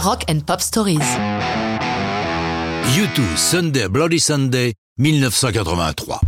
Rock and Pop Stories. U2 Sunday Bloody Sunday 1983.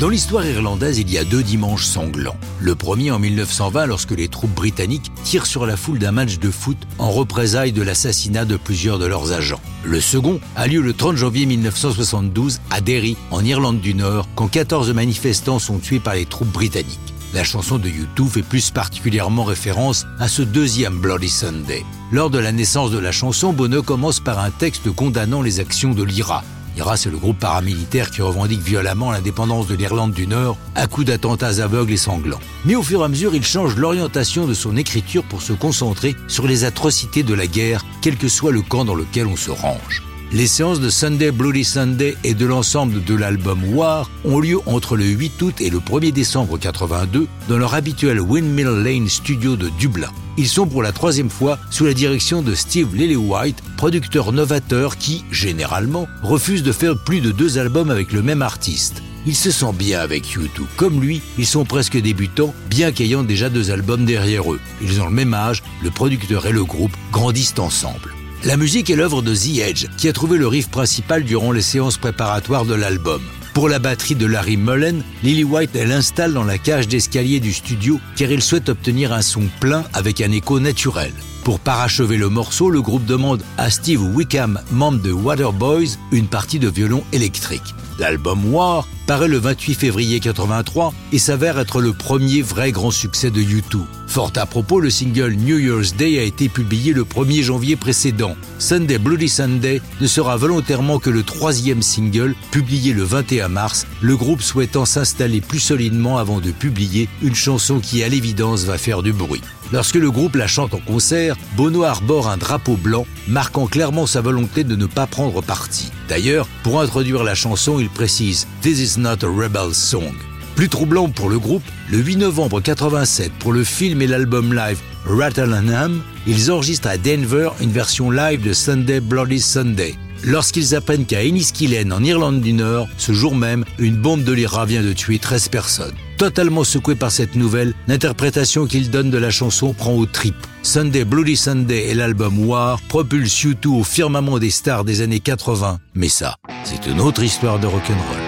Dans l'histoire irlandaise, il y a deux dimanches sanglants. Le premier en 1920 lorsque les troupes britanniques tirent sur la foule d'un match de foot en représailles de l'assassinat de plusieurs de leurs agents. Le second a lieu le 30 janvier 1972 à Derry, en Irlande du Nord, quand 14 manifestants sont tués par les troupes britanniques. La chanson de U2 fait plus particulièrement référence à ce deuxième Bloody Sunday. Lors de la naissance de la chanson, Bono commence par un texte condamnant les actions de l'IRA, IRA, c'est le groupe paramilitaire qui revendique violemment l'indépendance de l'Irlande du Nord à coups d'attentats aveugles et sanglants. Mais au fur et à mesure, il change l'orientation de son écriture pour se concentrer sur les atrocités de la guerre, quel que soit le camp dans lequel on se range. Les séances de Sunday Bloody Sunday et de l'ensemble de l'album War ont lieu entre le 8 août et le 1er décembre 82 dans leur habituel Windmill Lane studio de Dublin. Ils sont pour la troisième fois sous la direction de Steve Lillywhite, producteur novateur qui, généralement, refuse de faire plus de deux albums avec le même artiste. Il se sent bien avec U2. Comme lui, ils sont presque débutants, bien qu'ayant déjà deux albums derrière eux. Ils ont le même âge, le producteur et le groupe grandissent ensemble. La musique est l'œuvre de The Edge, qui a trouvé le riff principal durant les séances préparatoires de l'album. Pour la batterie de Larry Mullen, Lily White l'installe dans la cage d'escalier du studio car il souhaite obtenir un son plein avec un écho naturel. Pour parachever le morceau, le groupe demande à Steve Wickham, membre de Waterboys, une partie de violon électrique. L'album War paraît le 28 février 83 et s'avère être le premier vrai grand succès de U2. Fort à propos, le single New Year's Day a été publié le 1er janvier précédent. Sunday Bloody Sunday ne sera volontairement que le troisième single, publié le 21 mars, le groupe souhaitant s'installer plus solidement avant de publier une chanson qui à l'évidence va faire du bruit. Lorsque le groupe la chante en concert, Bono arbore un drapeau blanc, marquant clairement sa volonté de ne pas prendre parti. D'ailleurs, pour introduire la chanson, il précise This is not a rebel song. Plus troublant pour le groupe, le 8 novembre 87, pour le film et l'album live Rattle and Ham, ils enregistrent à Denver une version live de Sunday Bloody Sunday. Lorsqu'ils apprennent qu'à Enniskillen, en Irlande du Nord, ce jour même, une bombe de l'IRA vient de tuer 13 personnes. Totalement secoué par cette nouvelle, l'interprétation qu'il donne de la chanson prend au trip. Sunday Bloody Sunday et l'album War propulsent U2 au firmament des stars des années 80. Mais ça, c'est une autre histoire de rock'n'roll.